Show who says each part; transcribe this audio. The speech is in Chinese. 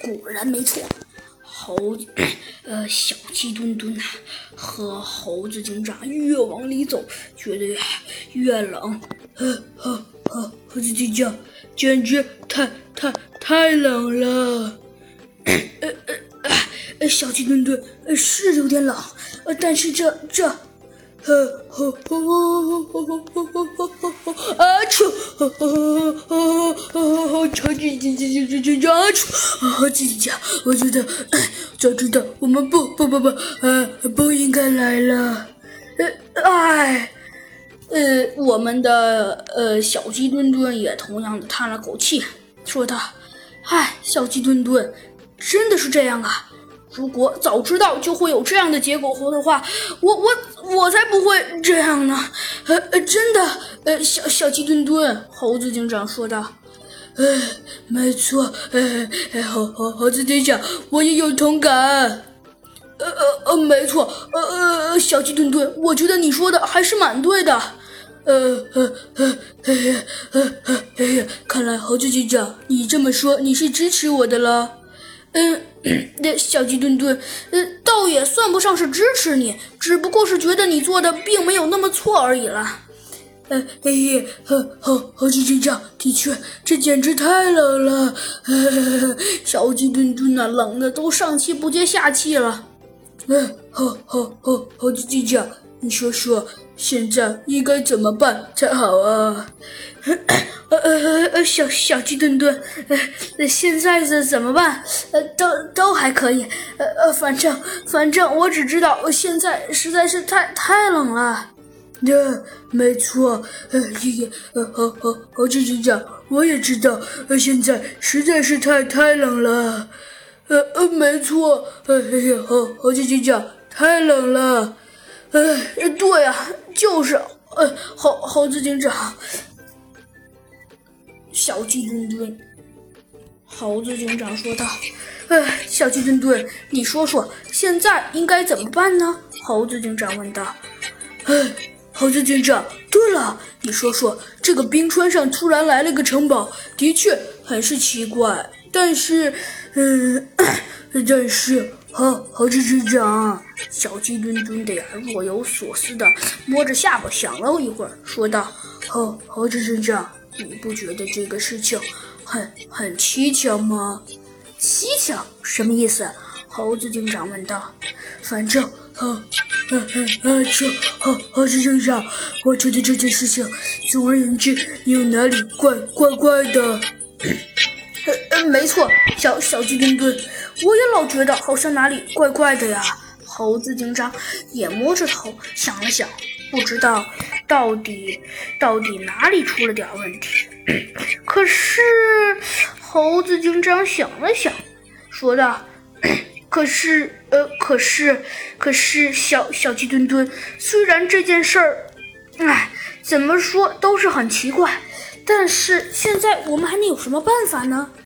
Speaker 1: 果然没错，猴子，呃，小鸡墩墩呐，和猴子警长越往里走，觉得越冷。呃，呵呵，猴子警长，简直太太太冷了。呃呃呃，小鸡墩墩，呃是有点冷，呃，但是这这。啊！吼吼吼吼吼吼吼吼吼吼！啊！啾！啊啊啊啊啊！超级超级超级超级！啊！自己讲，我觉得早知道我们不不不不，呃，不应该来了。呃，哎，呃，我们的呃小鸡墩墩也同样的叹了口气，说道：“唉，小鸡墩墩，真的是这样啊。”如果早知道就会有这样的结果的话，我我我才不会这样呢！呃呃，真的，呃，小小鸡墩墩，猴子警长说道。呃，没错，呃，猴猴猴子警长，我也有同感。呃呃呃，没错，呃呃，小鸡墩墩，我觉得你说的还是蛮对的。呃呃呃，嘿嘿，呃呃，嘿嘿，看来猴子警长，你这么说，你是支持我的了。嗯，那小鸡墩墩，呃，倒也算不上是支持你，只不过是觉得你做的并没有那么错而已了。呃，哎呀，好，好，好鸡警长，的确，这简直太冷了。小鸡墩墩呐，冷的都上气不接下气了。嗯，好，好，好，好鸡警长，你说说。现在应该怎么办才好啊？呃呃呃，小小鸡墩墩，呃，现在是怎么办？呃，都都还可以。呃呃，反正反正我只知道，现在实在是太太冷了。呃，没错。呃，爷爷，呃，好好好，鸡警长，我也知道，呃，现在实在是太太冷了。呃呃，没错。呃，爷爷，好好，鸡警长，太冷了。哎，对呀，就是，呃，猴猴子警长，小鸡墩墩，猴子警长说道：“哎，小鸡墩墩，你说说，现在应该怎么办呢？”猴子警长问道。“哎，猴子警长，对了，你说说，这个冰川上突然来了个城堡，的确很是奇怪，但是，嗯，但是。”猴猴子警长，小鸡墩墩的呀，若有所思的摸着下巴想了一会儿，说道：“猴猴子警长，你不觉得这个事情很很蹊跷吗？”“蹊跷什么意思？”猴子警长问道。“反正，猴，啊啊啊！这猴猴子警长，我觉得这件事情，总而言之，有哪里怪怪怪的。”“呃呃，没错，小小鸡墩墩。”我也老觉得好像哪里怪怪的呀。猴子警长也摸着头想了想，不知道到底到底哪里出了点问题。可是猴子警长想了想，说道：“可是，呃，可是，可是，小小鸡墩墩，虽然这件事儿，哎，怎么说都是很奇怪，但是现在我们还能有什么办法呢？”